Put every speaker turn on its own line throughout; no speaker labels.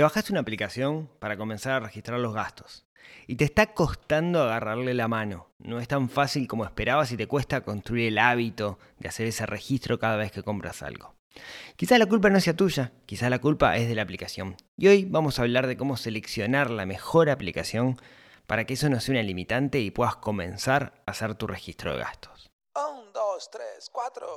Te bajaste una aplicación para comenzar a registrar los gastos y te está costando agarrarle la mano. No es tan fácil como esperabas y te cuesta construir el hábito de hacer ese registro cada vez que compras algo. Quizás la culpa no sea tuya, quizás la culpa es de la aplicación. Y hoy vamos a hablar de cómo seleccionar la mejor aplicación para que eso no sea una limitante y puedas comenzar a hacer tu registro de gastos.
1, 2, 3, 4.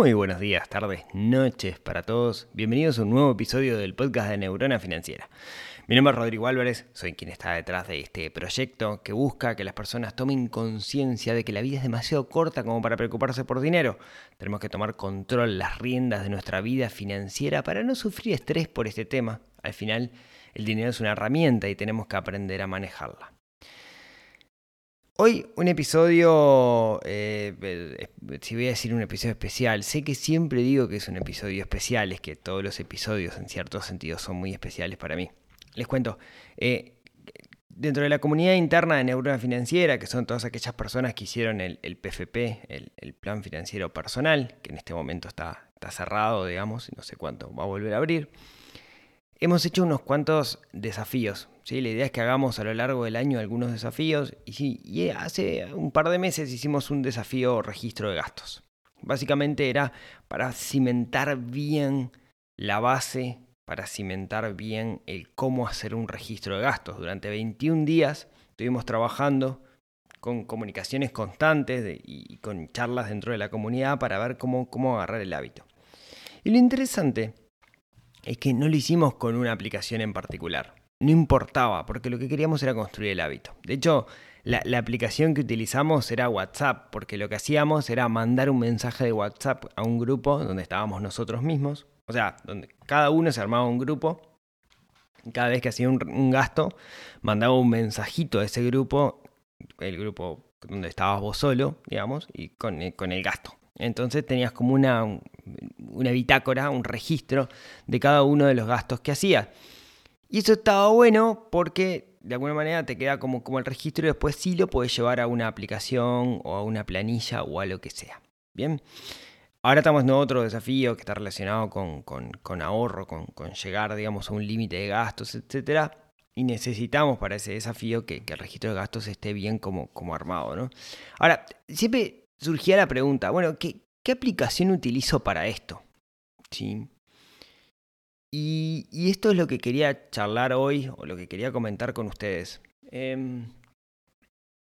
Muy buenos días, tardes, noches para todos. Bienvenidos a un nuevo episodio del podcast de Neurona Financiera. Mi nombre es Rodrigo Álvarez, soy quien está detrás de este proyecto que busca que las personas tomen conciencia de que la vida es demasiado corta como para preocuparse por dinero. Tenemos que tomar control, las riendas de nuestra vida financiera para no sufrir estrés por este tema. Al final, el dinero es una herramienta y tenemos que aprender a manejarla. Hoy un episodio, eh, eh, si voy a decir un episodio especial, sé que siempre digo que es un episodio especial, es que todos los episodios en cierto sentido son muy especiales para mí. Les cuento, eh, dentro de la comunidad interna de Neurona Financiera, que son todas aquellas personas que hicieron el, PFP, el, el, Plan Financiero Personal, que en este momento está, está cerrado, digamos, y no sé cuánto va a volver a abrir, hemos hecho unos cuantos desafíos. ¿sí? La idea es que hagamos a lo largo del año algunos desafíos, y, sí, hace un par de meses hicimos un desafío registro de gastos. Básicamente era para cimentar bien la base para cimentar bien el cómo hacer un registro de gastos. Durante 21 días estuvimos trabajando con comunicaciones constantes y con charlas dentro de la comunidad para ver cómo, cómo agarrar el hábito. Y lo interesante es que no lo hicimos con una aplicación en particular. No importaba, porque lo que queríamos era construir el hábito. De hecho, la, la, aplicación que utilizamos era WhatsApp, porque lo que hacíamos era mandar un mensaje de WhatsApp a un grupo donde estábamos nosotros mismos, o sea, donde cada uno se armaba un grupo. Cada vez que hacía un, gasto, mandaba un mensajito a ese grupo, el grupo donde estabas vos solo, digamos, y con, con el gasto. Entonces tenías como una, una bitácora, un registro de cada uno de los gastos que hacías. Y eso estaba bueno porque de alguna manera te queda como, como el registro y después sí lo puedes llevar a una aplicación o a una planilla o a lo que sea. Bien. Ahora estamos en otro desafío que está relacionado con, con, con ahorro, con, con, llegar, digamos, a un límite de gastos, etc. Y necesitamos para ese desafío que, que, el registro de gastos esté bien como, como armado, ¿no? Ahora, siempre surgía la pregunta, bueno, ¿qué, qué aplicación utilizo para esto? ¿Sí? Y, esto es lo que quería charlar hoy, o lo que quería comentar con ustedes. Eh,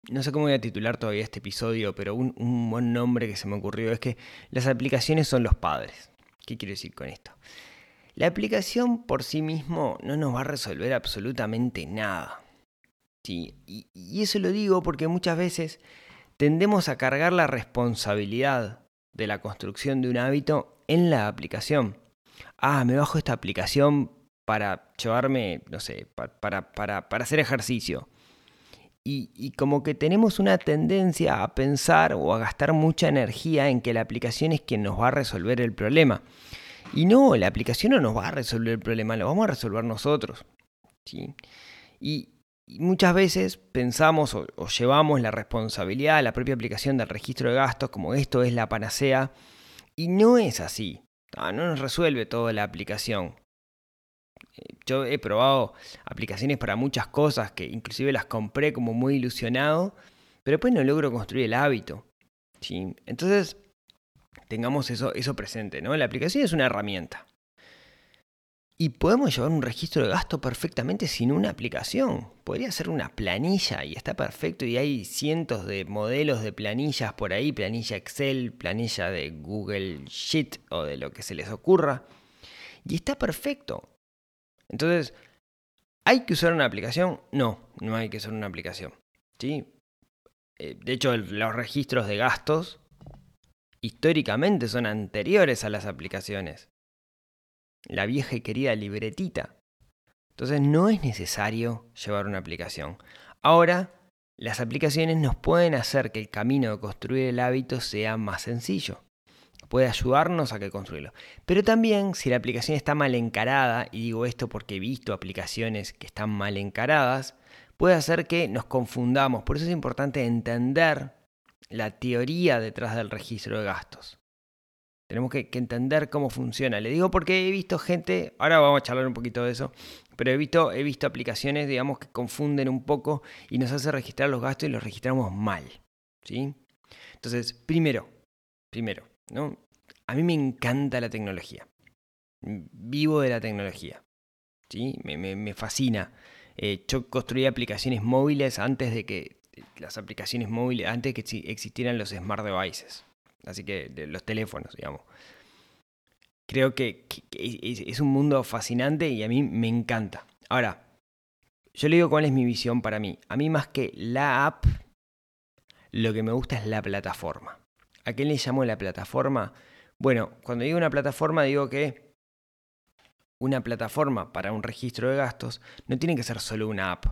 no sé cómo voy a titular todavía este episodio, pero un, buen nombre que se me ocurrió es que las aplicaciones son los padres. ¿Qué quiero decir con esto? La aplicación por sí mismo no nos va a resolver absolutamente nada. Sí, y eso lo digo porque muchas veces tendemos a cargar la responsabilidad de la construcción de un hábito en la aplicación. Ah, me bajo esta aplicación para llevarme, no sé, para, para, para, para hacer ejercicio. Y, y, como que tenemos una tendencia a pensar o a gastar mucha energía en que la aplicación es quien nos va a resolver el problema. Y no, la aplicación no nos va a resolver el problema, lo vamos a resolver nosotros. ¿sí? Y, y, muchas veces pensamos o, llevamos la responsabilidad a la propia aplicación del registro de gastos como esto es la panacea. Y no es así. No, no nos resuelve toda la aplicación. Yo he probado aplicaciones para muchas cosas que inclusive las compré como muy ilusionado, pero después no logro construir el hábito. ¿sí? Entonces, tengamos eso, eso presente, ¿no? La aplicación es una herramienta. Y podemos llevar un registro de gasto perfectamente sin una aplicación. Podría ser una planilla y está perfecto y hay cientos de modelos de planillas por ahí, planilla Excel, planilla de Google Sheet o de lo que se les ocurra. Y está perfecto. Entonces, ¿hay que usar una aplicación? No, no hay que usar una aplicación. ¿sí? Eh, de hecho, los registros de gastos históricamente son anteriores a las aplicaciones. La vieja y querida libretita. Entonces no es necesario llevar una aplicación. Ahora, las aplicaciones nos pueden hacer que el camino de construir el hábito sea más sencillo. Puede ayudarnos a que construirlo. Pero también si la aplicación está mal encarada, y digo esto porque he visto aplicaciones que están mal encaradas, puede hacer que nos confundamos. Por eso es importante entender la teoría detrás del registro de gastos. Tenemos que, entender cómo funciona. Le digo porque he visto gente, ahora vamos a charlar un poquito de eso, pero he visto, he visto aplicaciones, digamos, que confunden un poco y nos hace registrar los gastos y los registramos mal. ¿sí? Entonces, primero, primero, ¿no? A mí me encanta la tecnología. Vivo de la tecnología. ¿sí? Me, fascina. Eh, yo construí aplicaciones móviles antes de que las aplicaciones móviles, antes de que existieran los smart devices. Así que los teléfonos, digamos. Creo que, es un mundo fascinante y a mí me encanta. Ahora, yo le digo cuál es mi visión para mí. A mí más que la app, lo que me gusta es la plataforma. ¿A qué le llamo la plataforma? Bueno, cuando digo una plataforma digo que una plataforma para un registro de gastos no tiene que ser solo una app.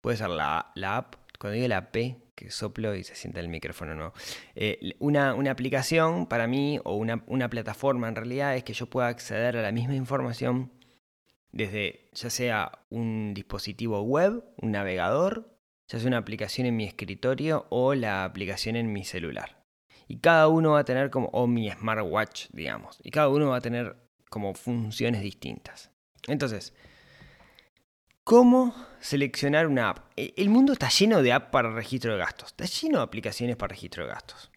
Puede ser la app, cuando digo la P, que soplo y se sienta el micrófono nuevo. Eh, una, aplicación para mí, o una, una, plataforma en realidad, es que yo pueda acceder a la misma información desde ya sea un dispositivo web, un navegador, ya sea una aplicación en mi escritorio o la aplicación en mi celular. Y cada uno va a tener como, o mi smartwatch, digamos, y cada uno va a tener como funciones distintas. Entonces, ¿Cómo seleccionar una app? E, el mundo está lleno de apps para registro de gastos. Está lleno de aplicaciones para registro de gastos.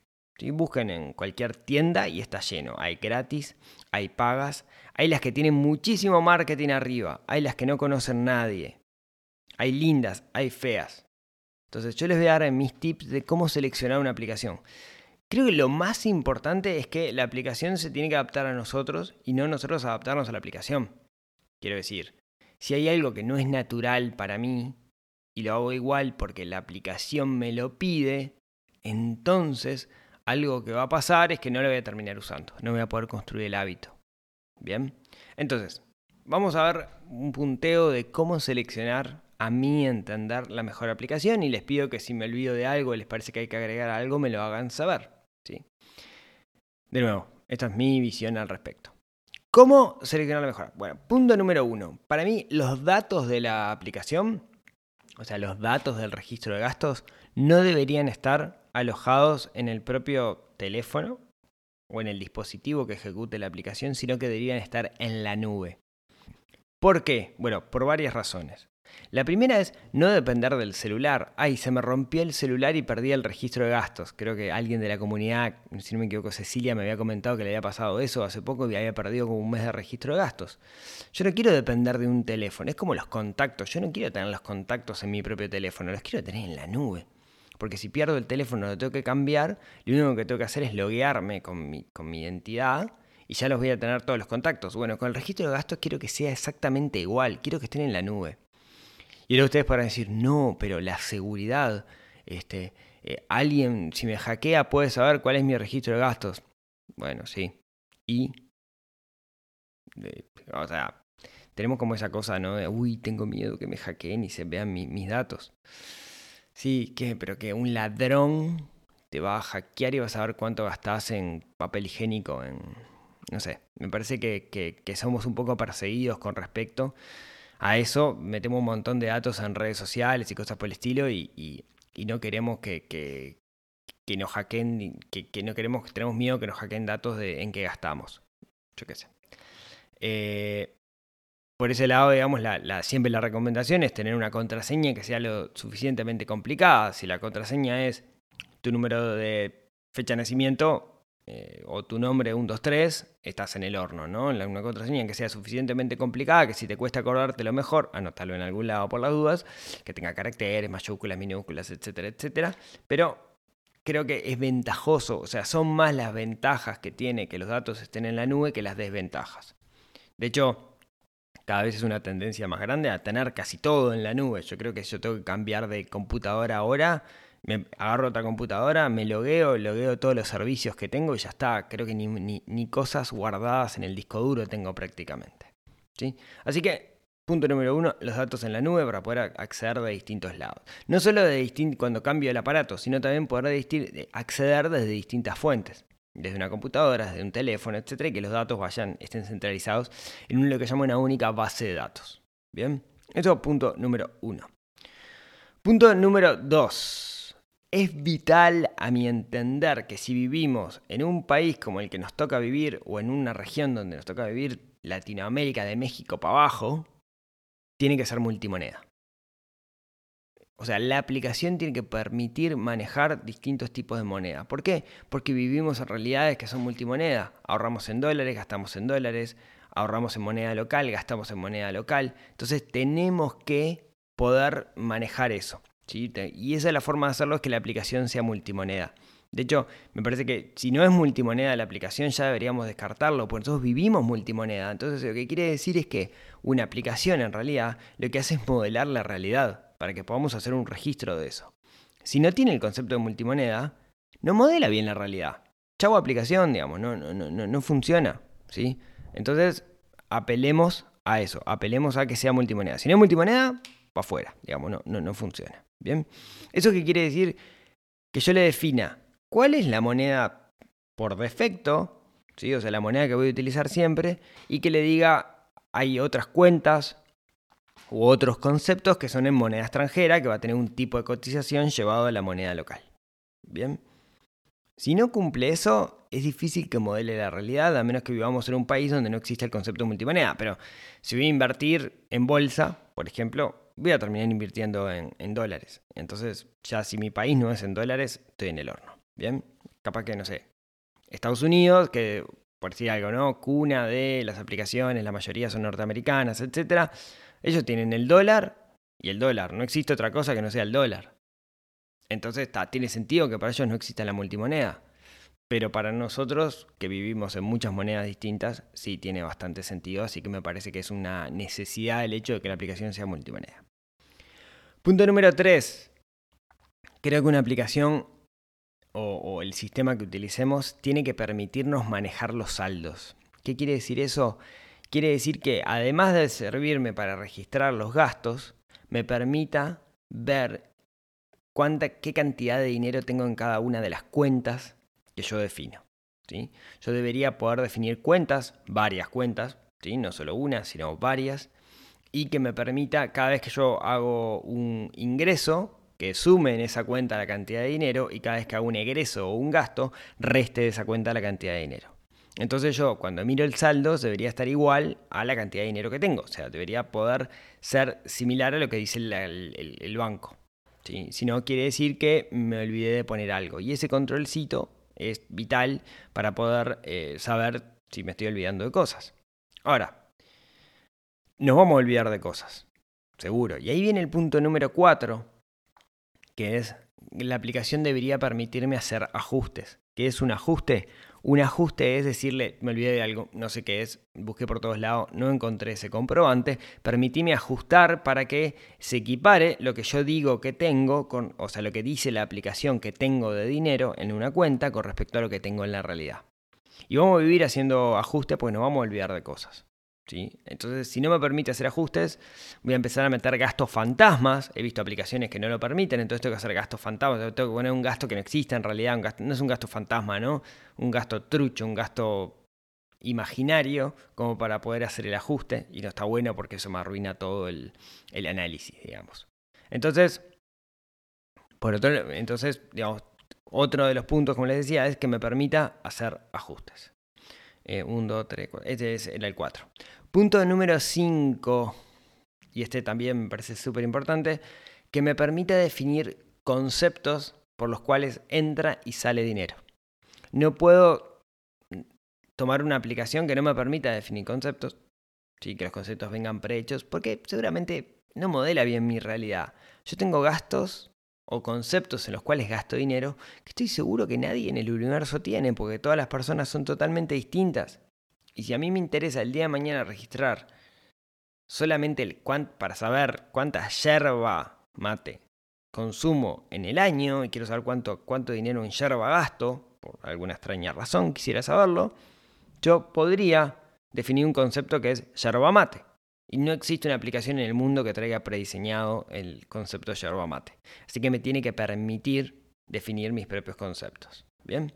Busquen en cualquier tienda y está lleno. Hay gratis, hay pagas, hay las que tienen muchísimo marketing arriba, hay las que no conocen nadie. Hay lindas, hay feas. Entonces yo les voy a dar mis tips de cómo seleccionar una aplicación. Creo que lo más importante es que la aplicación se tiene que adaptar a nosotros y no nosotros adaptarnos a la aplicación. Quiero decir, si hay algo que no es natural para mí y lo hago igual porque la aplicación me lo pide, entonces algo que va a pasar es que no lo voy a terminar usando, no voy a poder construir el hábito. Bien, entonces vamos a ver un punteo de cómo seleccionar a mí entender la mejor aplicación y les pido que si me olvido de algo, les parece que hay que agregar algo, me lo hagan saber. ¿sí? De nuevo, esta es mi visión al respecto. ¿Cómo seleccionar mejor? Bueno, punto número uno. Para mí, los datos de la aplicación, o sea, los datos del registro de gastos, no deberían estar alojados en el propio teléfono o en el dispositivo que ejecute la aplicación, sino que deberían estar en la nube. ¿Por qué? Bueno, por varias razones. La primera es no depender del celular. Ay, se me rompió el celular y perdí el registro de gastos. Creo que alguien de la comunidad, si no me equivoco, Cecilia, me había comentado que le había pasado eso hace poco y había perdido como un mes de registro de gastos. Yo no quiero depender de un teléfono, es como los contactos. Yo no quiero tener los contactos en mi propio teléfono, los quiero tener en la nube. Porque si pierdo el teléfono, lo tengo que cambiar, lo único que tengo que hacer es loguearme con mi, con mi identidad y ya los voy a tener todos los contactos. Bueno, con el registro de gastos quiero que sea exactamente igual, quiero que estén en la nube. Y ahora ustedes para decir, no, pero la seguridad, este, eh, alguien, si me hackea, puede saber cuál es mi registro de gastos. Bueno, sí. Y, o sea, tenemos como esa cosa, ¿no? De, uy, tengo miedo que me hackeen y se vean mis datos. Sí, ¿qué? Pero que un ladrón te va a hackear y vas a ver cuánto gastas en papel higiénico, en... No sé, me parece que, que somos un poco perseguidos con respecto a eso metemos un montón de datos en redes sociales y cosas por el estilo y, no queremos que, que, nos hackeen, que, no queremos, tenemos miedo que nos hackeen datos de en qué gastamos. Yo qué sé. Eh, por ese lado, digamos, la, siempre la recomendación es tener una contraseña que sea lo suficientemente complicada. Si la contraseña es tu número de fecha de nacimiento, eh, o tu nombre 123, estás en el horno, ¿no? En una contraseña que sea suficientemente complicada, que si te cuesta acordarte lo mejor, anótalo en algún lado por las dudas, que tenga caracteres, mayúsculas, minúsculas, etcétera, etcétera. Pero creo que es ventajoso, o sea, son más las ventajas que tiene que los datos estén en la nube que las desventajas. De hecho, cada vez es una tendencia más grande a tener casi todo en la nube. Yo creo que yo tengo que cambiar de computadora ahora Me agarro otra computadora, me logueo, logueo todos los servicios que tengo y ya está. Creo que ni, cosas guardadas en el disco duro tengo prácticamente. ¿sí? Así que, punto número uno, los datos en la nube para poder ac- acceder de distintos lados. No solo de distin- cuando cambio el aparato, sino también poder acceder desde distintas fuentes. Desde una computadora, desde un teléfono, etcétera, y que los datos vayan, estén centralizados en lo que llamo una única base de datos. Bien, eso punto número uno. Punto número dos. Es vital, a mi entender, que si vivimos en un país como el que nos toca vivir o en una región donde nos toca vivir, Latinoamérica, de México para abajo, tiene que ser multimoneda. O sea, la aplicación tiene que permitir manejar distintos tipos de moneda. ¿Por qué? Porque vivimos en realidades que son multimoneda. Ahorramos en dólares, gastamos en dólares, ahorramos en moneda local, gastamos en moneda local. Entonces tenemos que poder manejar eso. Y esa es la forma de hacerlo, es que la aplicación sea multimoneda. De hecho, me parece que si no es multimoneda la aplicación ya deberíamos descartarlo, porque nosotros vivimos multimoneda. Entonces lo que quiere decir es que una aplicación en realidad lo que hace es modelar la realidad para que podamos hacer un registro de eso. Si no tiene el concepto de multimoneda, no modela bien la realidad. Chau aplicación, digamos, no, no, no, no, no funciona. ¿sí? Entonces, apelemos a eso, apelemos a que sea multimoneda. Si no es multimoneda, para afuera, digamos, no, no, no funciona. ¿Bien? ¿Eso qué quiere decir? Que yo le defina cuál es la moneda por defecto, ¿sí? o sea, la moneda que voy a utilizar siempre, y que le diga, hay otras cuentas u otros conceptos que son en moneda extranjera, que va a tener un tipo de cotización llevado a la moneda local. Bien. Si no cumple eso, es difícil que modele la realidad, a menos que vivamos en un país donde no existe el concepto de multimoneda. Pero si voy a invertir en bolsa, por ejemplo, voy a terminar invirtiendo en, dólares. Entonces, ya si mi país no es en dólares, estoy en el horno. Bien, capaz que no sé. Estados Unidos, que por decir algo, ¿no? Cuna de las aplicaciones, la mayoría son norteamericanas, etcétera. Ellos tienen el dólar y el dólar. No existe otra cosa que no sea el dólar. Entonces, ta, tiene sentido que para ellos no exista la multimoneda. Pero para nosotros, que vivimos en muchas monedas distintas, sí tiene bastante sentido. Así que me parece que es una necesidad el hecho de que la aplicación sea multimoneda. Punto número 3. Creo que una aplicación o, o el sistema que utilicemos tiene que permitirnos manejar los saldos. ¿Qué quiere decir eso? Quiere decir que además de servirme para registrar los gastos, me permita ver cuánta, qué cantidad de dinero tengo en cada una de las cuentas que yo defino. ¿sí? Yo debería poder definir cuentas, varias cuentas, ¿sí? no solo una, sino varias, y que me permita cada vez que yo hago un ingreso, que sume en esa cuenta la cantidad de dinero, y cada vez que hago un egreso o un gasto, reste de esa cuenta la cantidad de dinero. Entonces yo cuando miro el saldo debería estar igual a la cantidad de dinero que tengo. O sea, debería poder ser similar a lo que dice el, el- banco. ¿sí? Si no, quiere decir que me olvidé de poner algo. Y ese controlcito es vital para poder eh, saber si me estoy olvidando de cosas. Ahora, nos vamos a olvidar de cosas. Seguro. Y ahí viene el punto número 4, que es la aplicación debería permitirme hacer ajustes. ¿Qué es un ajuste? Un ajuste es decirle, me olvidé de algo, no sé qué es, busqué por todos lados, no encontré ese comprobante, permitime ajustar para que se equipare lo que yo digo que tengo, con, o sea, lo que dice la aplicación que tengo de dinero en una cuenta con respecto a lo que tengo en la realidad. Y vamos a vivir haciendo ajustes porque nos vamos a olvidar de cosas. Entonces, si no me permite hacer ajustes, voy a empezar a meter gastos fantasmas. He visto aplicaciones que no lo permiten, entonces tengo que hacer gastos fantasmas. Tengo que poner un gasto que no existe en realidad. un no es un gasto fantasma, ¿no? Un gasto trucho, un gasto imaginario, como para poder hacer el ajuste. Y no está bueno porque eso me arruina todo el, el análisis, digamos. Entonces, por otro, entonces, digamos, otro de los puntos, como les decía, es que me permita hacer ajustes. 1, 2, 3, 4. Este es- el 4. Punto número 5, y este también me parece súper importante, que me permita definir conceptos por los cuales entra y sale dinero. No puedo tomar una aplicación que no me permita definir conceptos, ¿sí? que los conceptos vengan prehechos, porque seguramente no modela bien mi realidad. Yo tengo gastos o conceptos en los cuales gasto dinero que estoy seguro que nadie en el universo tiene, porque todas las personas son totalmente distintas. Y si a mí me interesa el día de mañana registrar solamente el para saber cuánta yerba mate consumo en el año y quiero saber cuánto, cuánto dinero en yerba gasto, por alguna extraña razón quisiera saberlo, yo podría definir un concepto que es yerba mate. Y no existe una aplicación en el mundo que traiga prediseñado el concepto de yerba mate. Así que me tiene que permitir definir mis propios conceptos. Bien,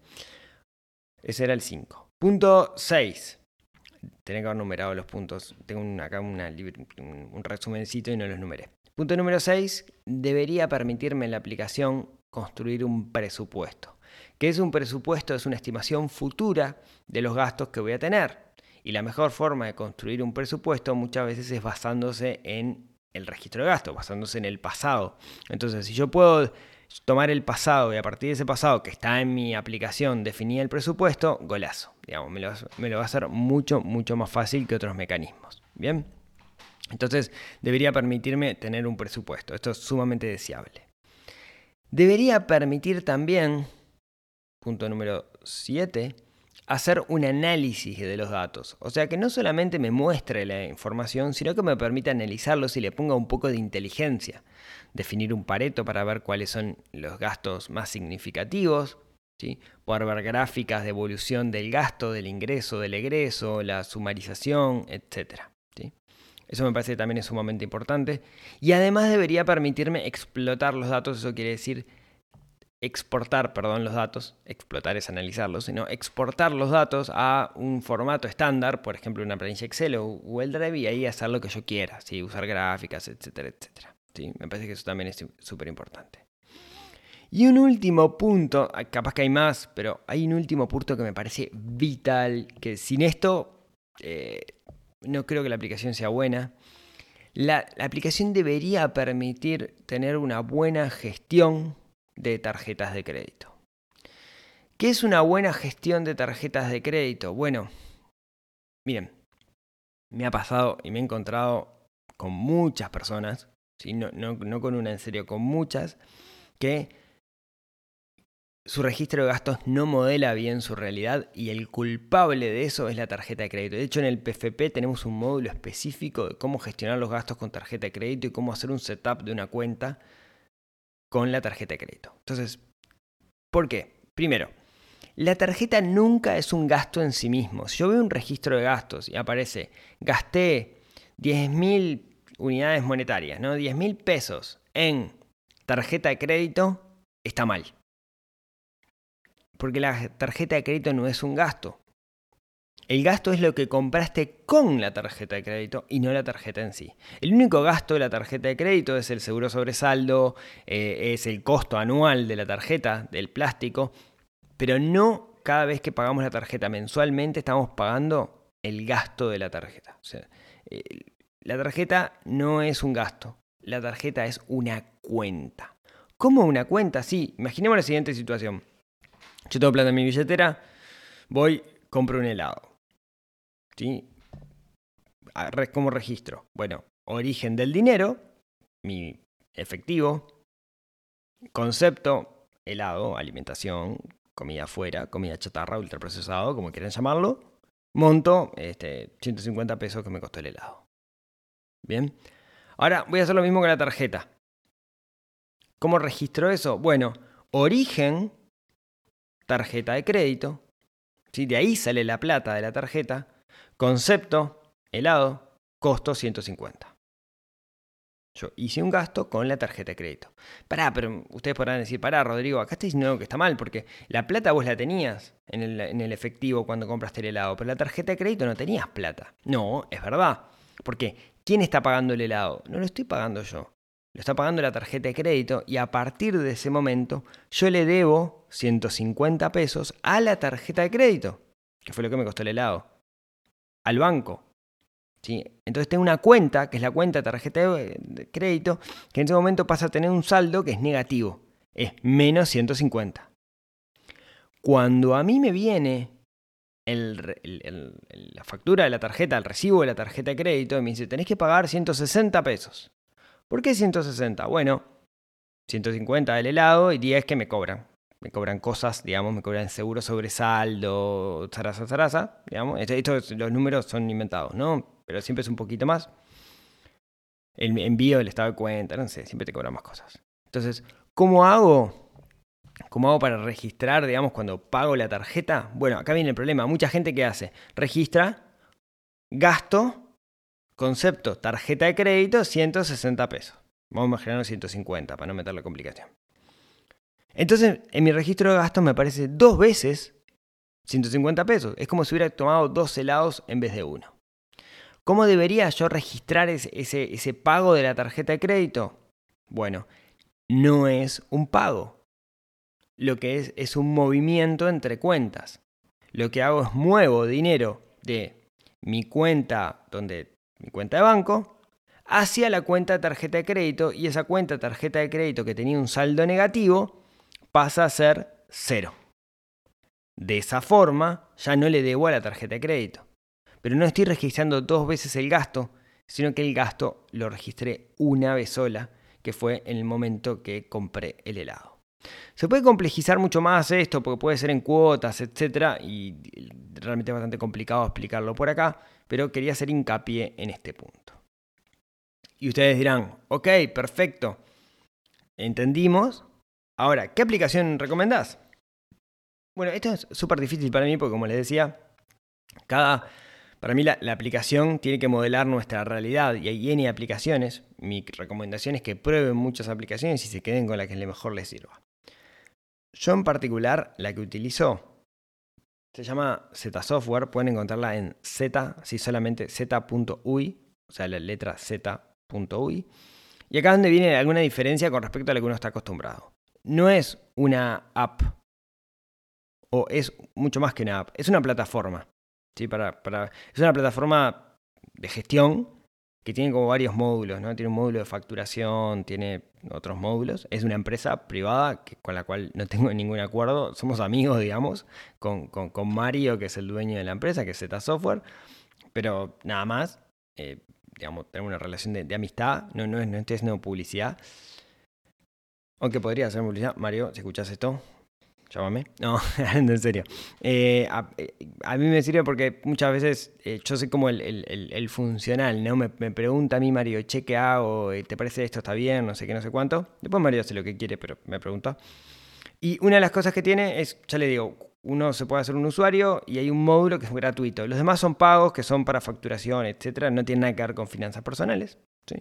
ese era el 5. Punto 6. Tenía que haber numerado los puntos. Tengo acá un, un resumencito y no los numeré. Punto número 6. Debería permitirme la aplicación construir un presupuesto. ¿Qué es un presupuesto? Es una estimación futura de los gastos que voy a tener. Y la mejor forma de construir un presupuesto muchas veces es basándose en el registro de gastos, basándose en el pasado. Entonces, si yo puedo tomar el pasado y a partir de ese pasado que está en mi aplicación definir el presupuesto, golazo. Digamos, me lo, me lo va a hacer mucho, mucho más fácil que otros mecanismos. Bien. Entonces, debería permitirme tener un presupuesto. Esto es sumamente deseable. Debería permitir también, punto número 7, hacer un análisis de los datos. O sea, que no solamente me muestre la información, sino que me permita analizarlos y le ponga un poco de inteligencia. Definir un pareto para ver cuáles son los gastos más significativos, ¿sí? poder ver gráficas de evolución del gasto, del ingreso, del egreso, la sumarización, etc. ¿sí? Eso me parece que también es sumamente importante. Y además debería permitirme explotar los datos, eso quiere decir exportar, perdón, los datos, explotar es analizarlos, sino exportar los datos a un formato estándar, por ejemplo una planilla Excel o Google Drive y ahí hacer lo que yo quiera, ¿sí? usar gráficas, etcétera, etcétera. ¿sí? Me parece que eso también es súper importante. Y un último punto, capaz que hay más, pero hay un último punto que me parece vital, que sin esto eh, no creo que la aplicación sea buena. la aplicación debería permitir tener una buena gestión de tarjetas de crédito. ¿Qué es una buena gestión de tarjetas de crédito? Bueno, miren, me ha pasado y me he encontrado con muchas personas, no, no con una en serio, con muchas, que su registro de gastos no modela bien su realidad y el culpable de eso es la tarjeta de crédito. De hecho, en el PFP tenemos un módulo específico de cómo gestionar los gastos con tarjeta de crédito y cómo hacer un setup de una cuenta con la tarjeta de crédito. Entonces, ¿por qué? Primero, la tarjeta nunca es un gasto en sí mismo. Si yo veo un registro de gastos y aparece, gasté 10.000 unidades monetarias, ¿no? 10.000 pesos en tarjeta de crédito, está mal. Porque la tarjeta de crédito no es un gasto. El gasto es lo que compraste con la tarjeta de crédito y no la tarjeta en sí. El único gasto de la tarjeta de crédito es el seguro sobresaldo, eh, es el costo anual de la tarjeta, del plástico, pero no cada vez que pagamos la tarjeta mensualmente estamos pagando el gasto de la tarjeta. La tarjeta no es un gasto, la tarjeta es una cuenta. ¿Cómo una cuenta? Sí, imaginemos la siguiente situación. Yo tengo plata en mi billetera, voy, compro un helado ¿sí? Como registro. Bueno, origen del dinero, mi efectivo, concepto, helado, alimentación, comida afuera, comida chatarra, ultraprocesado, como quieran llamarlo, monto este, 150 pesos que me costó el helado. Bien. Ahora voy a hacer lo mismo con la tarjeta. ¿Cómo registro eso? Bueno, origen, tarjeta de crédito. ¿sí? De ahí sale la plata de la tarjeta. Concepto, helado, costo 150. Yo hice un gasto con la tarjeta de crédito. Pará, pero ustedes podrán decir, pará, Rodrigo, acá estoy diciendo que está mal, porque la plata vos la tenías en el, en el, efectivo cuando compraste el helado, pero la tarjeta de crédito no tenías plata. No, es verdad. Porque, ¿quién está pagando el helado? No lo estoy pagando yo. Lo está pagando la tarjeta de crédito y a partir de ese momento yo le debo 150 pesos a la tarjeta de crédito, que fue lo que me costó el helado al banco. ¿sí? Entonces tengo una cuenta, que es la cuenta de tarjeta de crédito, que en ese momento pasa a tener un saldo que es negativo. Es menos 150. Cuando a mí me viene la factura de la tarjeta, el recibo de la tarjeta de crédito, me dice, tenés que pagar 160 pesos. ¿Por qué 160? Bueno, 150 del helado y 10 que me cobran me cobran cosas, digamos, me cobran seguro sobresaldo, zaraza, zaraza, digamos. Estos, los números son inventados, ¿no? Pero siempre es un poquito más. El envío del estado de cuenta, no sé, siempre te cobran más cosas. Entonces, ¿cómo hago? ¿Cómo hago para registrar, digamos, cuando pago la tarjeta? Bueno, acá viene el problema. Mucha gente que hace, registra gasto, concepto, tarjeta de crédito, 160 pesos. Vamos a imaginar 150 para no meter la complicación. Entonces, en mi registro de gastos me aparece dos veces 150 pesos. Es como si hubiera tomado dos helados en vez de uno. ¿Cómo debería yo registrar ese, pago de la tarjeta de crédito? Bueno, no es un pago. Lo que es es un movimiento entre cuentas. Lo que hago es muevo dinero de mi cuenta, donde mi cuenta de banco, hacia la cuenta de tarjeta de crédito y esa cuenta de tarjeta de crédito que tenía un saldo negativo pasa a ser cero. De esa forma ya no le debo a la tarjeta de crédito. Pero no estoy registrando dos veces el gasto, sino que el gasto lo registré una vez sola, que fue en el momento que compré el helado. Se puede complejizar mucho más esto porque puede ser en cuotas, etc. Y realmente es bastante complicado explicarlo por acá, pero quería hacer hincapié en este punto. Y ustedes dirán, ok, perfecto, entendimos. Ahora, ¿qué aplicación recomendás? Bueno, esto es súper difícil para mí porque como les decía, cada, para mí la, aplicación tiene que modelar nuestra realidad y hay N aplicaciones. Mi recomendación es que prueben muchas aplicaciones y se queden con la que mejor les sirva. Yo en particular, la que utilizo se llama Z Software, pueden encontrarla en Z, si solamente z.ui, o sea, la letra z.ui. Y acá es donde viene alguna diferencia con respecto a lo que uno está acostumbrado. No es una app, o es mucho más que una app, es una plataforma. ¿sí? Para, para, es una plataforma de gestión que tiene como varios módulos, ¿no? Tiene un módulo de facturación, tiene otros módulos. Es una empresa privada con la cual no tengo ningún acuerdo. Somos amigos, digamos, con, Mario, que es el dueño de la empresa, que es Z Software. Pero nada más, eh, digamos, tenemos una relación de, amistad. No, no, no estoy haciendo publicidad. Aunque podría hacer publicidad. Mario, si escuchas esto, llámame. No, en serio. Eh, eh, a, mí me sirve porque muchas veces eh, yo soy como el, funcional, ¿no? Me, pregunta a mí Mario, che, ¿qué hago? ¿Te parece esto está bien? No sé qué, no sé cuánto. Después Mario hace lo que quiere, pero me pregunta. Y una de las cosas que tiene es, ya le digo, uno se puede hacer un usuario y hay un módulo que es gratuito. Los demás son pagos, que son para facturación, etcétera. No tienen nada que ver con finanzas personales. ¿sí?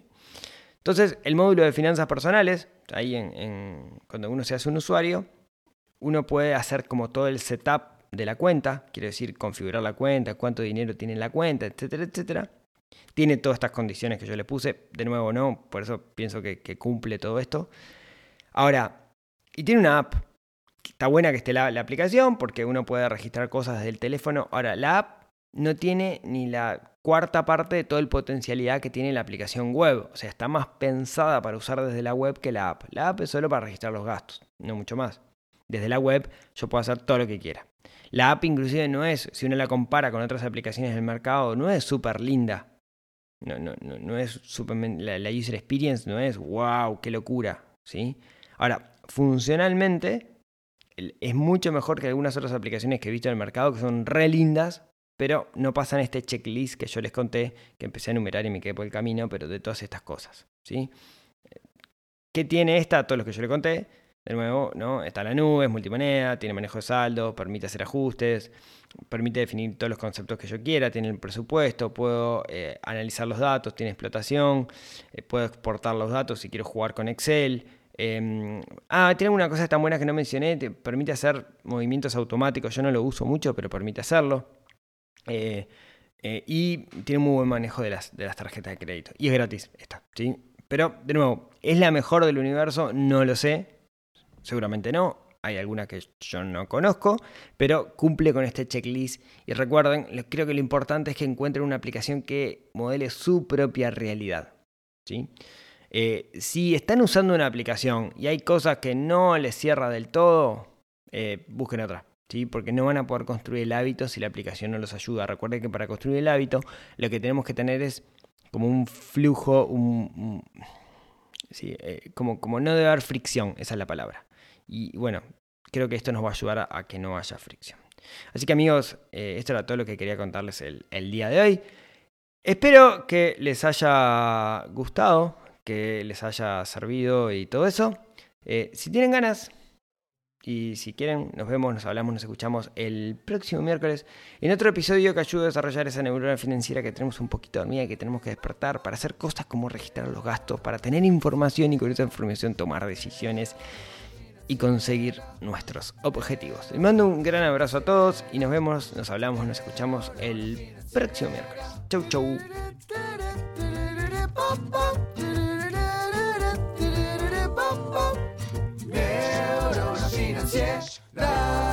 Entonces, el módulo de finanzas personales, ahí en, cuando uno se hace un usuario, uno puede hacer como todo el setup de la cuenta, quiero decir, configurar la cuenta, cuánto dinero tiene en la cuenta, etcétera, etcétera. Tiene todas estas condiciones que yo le puse, de nuevo no, por eso pienso que, cumple todo esto. Ahora, y tiene una app, está buena que esté la, la aplicación porque uno puede registrar cosas desde el teléfono. Ahora, la app no tiene ni la cuarta parte de toda la potencialidad que tiene la aplicación web. O sea, está más pensada para usar desde la web que la app. La app es solo para registrar los gastos, no mucho más desde la web yo puedo hacer todo lo que quiera. La app inclusive no es, si uno la compara con otras aplicaciones del mercado, no es súper linda. No, no, no, no es super, la, la, user experience no es wow, qué locura. ¿sí? Ahora, funcionalmente es mucho mejor que algunas otras aplicaciones que he visto en el mercado que son re lindas, pero no pasan este checklist que yo les conté, que empecé a enumerar y me quedé por el camino, pero de todas estas cosas. ¿sí? ¿Qué tiene esta? Todo lo que yo le conté de nuevo, ¿no? Está la nube, es multimoneda, tiene manejo de saldo, permite hacer ajustes, permite definir todos los conceptos que yo quiera, tiene el presupuesto, puedo eh, analizar los datos, tiene explotación, eh, puedo exportar los datos si quiero jugar con Excel. Em, ah, tiene una cosa tan buena que no mencioné, te permite hacer movimientos automáticos, yo no lo uso mucho, pero permite hacerlo. Eh, y tiene muy buen manejo de las, de las tarjetas de crédito. Y es gratis, esta, ¿sí? Pero, de nuevo, ¿es la mejor del universo? No lo sé seguramente no, hay alguna que yo no conozco, pero cumple con este checklist. Y recuerden, creo que lo importante es que encuentren una aplicación que modele su propia realidad. ¿sí? Eh, si están usando una aplicación y hay cosas que no les cierra del todo, eh, busquen otra. ¿Sí? Porque no van a poder construir el hábito si la aplicación no los ayuda. Recuerden que para construir el hábito lo que tenemos que tener es como un flujo, un, eh, como, como no debe haber fricción, esa es la palabra. Y bueno, creo que esto nos va a ayudar a, que no haya fricción. Así que amigos, eh, esto era todo lo que quería contarles el, día de hoy. Espero que les haya gustado, que les haya servido y todo eso. Eh, si tienen ganas, y si quieren, nos vemos, nos hablamos, nos escuchamos el próximo miércoles en otro episodio que ayude a desarrollar esa neurona financiera que tenemos un poquito dormida y que tenemos que despertar para hacer cosas como registrar los gastos, para tener información y con esa información tomar decisiones y conseguir nuestros objetivos. Les mando un gran abrazo a todos y nos vemos, nos hablamos, nos escuchamos el próximo miércoles. Chau, chau.
Dash.